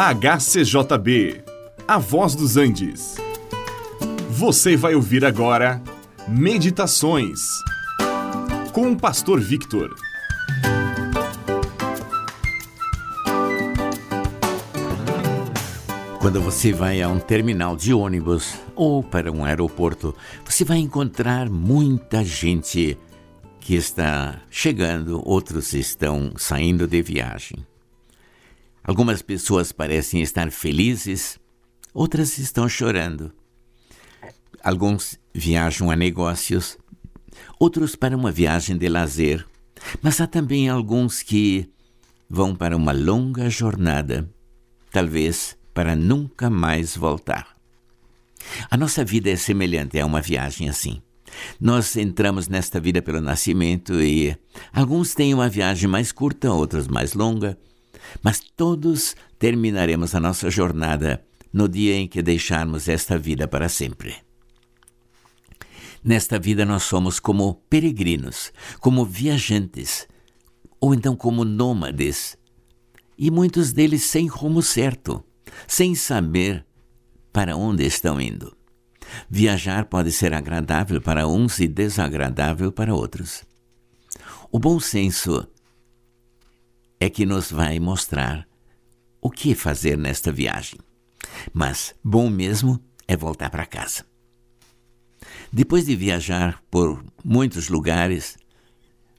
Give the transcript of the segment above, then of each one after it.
HCJB, A Voz dos Andes. Você vai ouvir agora Meditações com o Pastor Victor. Quando você vai a um terminal de ônibus ou para um aeroporto, você vai encontrar muita gente que está chegando, outros estão saindo de viagem. Algumas pessoas parecem estar felizes, outras estão chorando. Alguns viajam a negócios, outros para uma viagem de lazer, mas há também alguns que vão para uma longa jornada, talvez para nunca mais voltar. A nossa vida é semelhante a uma viagem assim. Nós entramos nesta vida pelo nascimento e alguns têm uma viagem mais curta, outros mais longa, mas todos terminaremos a nossa jornada no dia em que deixarmos esta vida para sempre. Nesta vida nós somos como peregrinos, como viajantes, ou então como nômades, e muitos deles sem rumo certo, sem saber para onde estão indo. Viajar pode ser agradável para uns e desagradável para outros. O bom senso é que nos vai mostrar o que fazer nesta viagem. Mas bom mesmo é voltar para casa. Depois de viajar por muitos lugares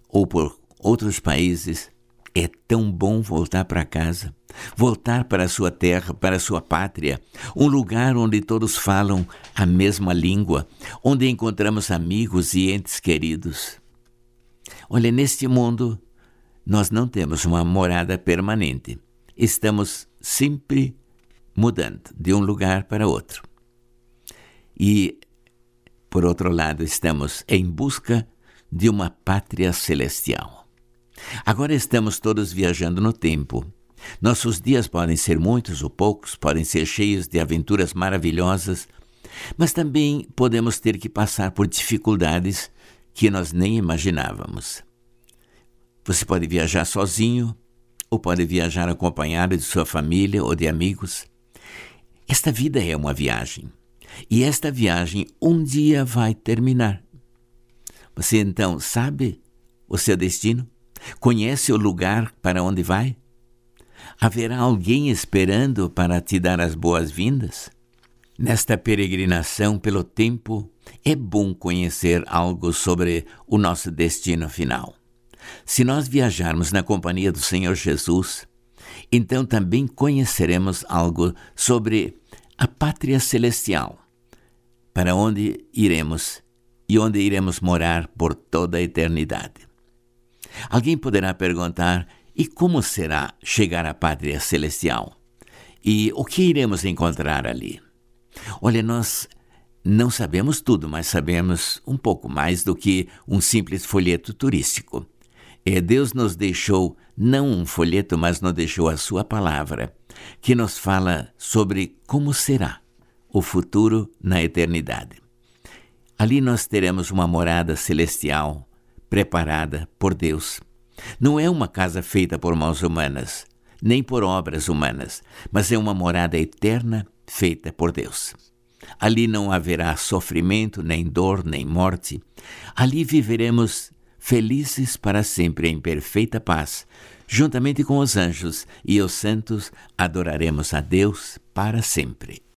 ou por outros países, é tão bom voltar para casa, voltar para a sua terra, para a sua pátria, um lugar onde todos falam a mesma língua, onde encontramos amigos e entes queridos. Olha, neste mundo nós não temos uma morada permanente. Estamos sempre mudando de um lugar para outro. E, por outro lado, estamos em busca de uma pátria celestial. Agora estamos todos viajando no tempo. Nossos dias podem ser muitos ou poucos, podem ser cheios de aventuras maravilhosas, mas também podemos ter que passar por dificuldades que nós nem imaginávamos. Você pode viajar sozinho ou pode viajar acompanhado de sua família ou de amigos. Esta vida é uma viagem e esta viagem um dia vai terminar. Você então sabe o seu destino? Conhece o lugar para onde vai? Haverá alguém esperando para te dar as boas-vindas? Nesta peregrinação pelo tempo, é bom conhecer algo sobre o nosso destino final. Se nós viajarmos na companhia do Senhor Jesus, então também conheceremos algo sobre a pátria celestial, para onde iremos e onde iremos morar por toda a eternidade. Alguém poderá perguntar: e como será chegar à pátria celestial? E o que iremos encontrar ali? Olha, nós não sabemos tudo, mas sabemos um pouco mais do que um simples folheto turístico. É, Deus nos deixou não um folheto, mas nos deixou a Sua palavra, que nos fala sobre como será o futuro na eternidade. Ali nós teremos uma morada celestial preparada por Deus. Não é uma casa feita por mãos humanas, nem por obras humanas, mas é uma morada eterna feita por Deus. Ali não haverá sofrimento, nem dor, nem morte. Ali viveremos felizes para sempre em perfeita paz, juntamente com os anjos e os santos, adoraremos a Deus para sempre.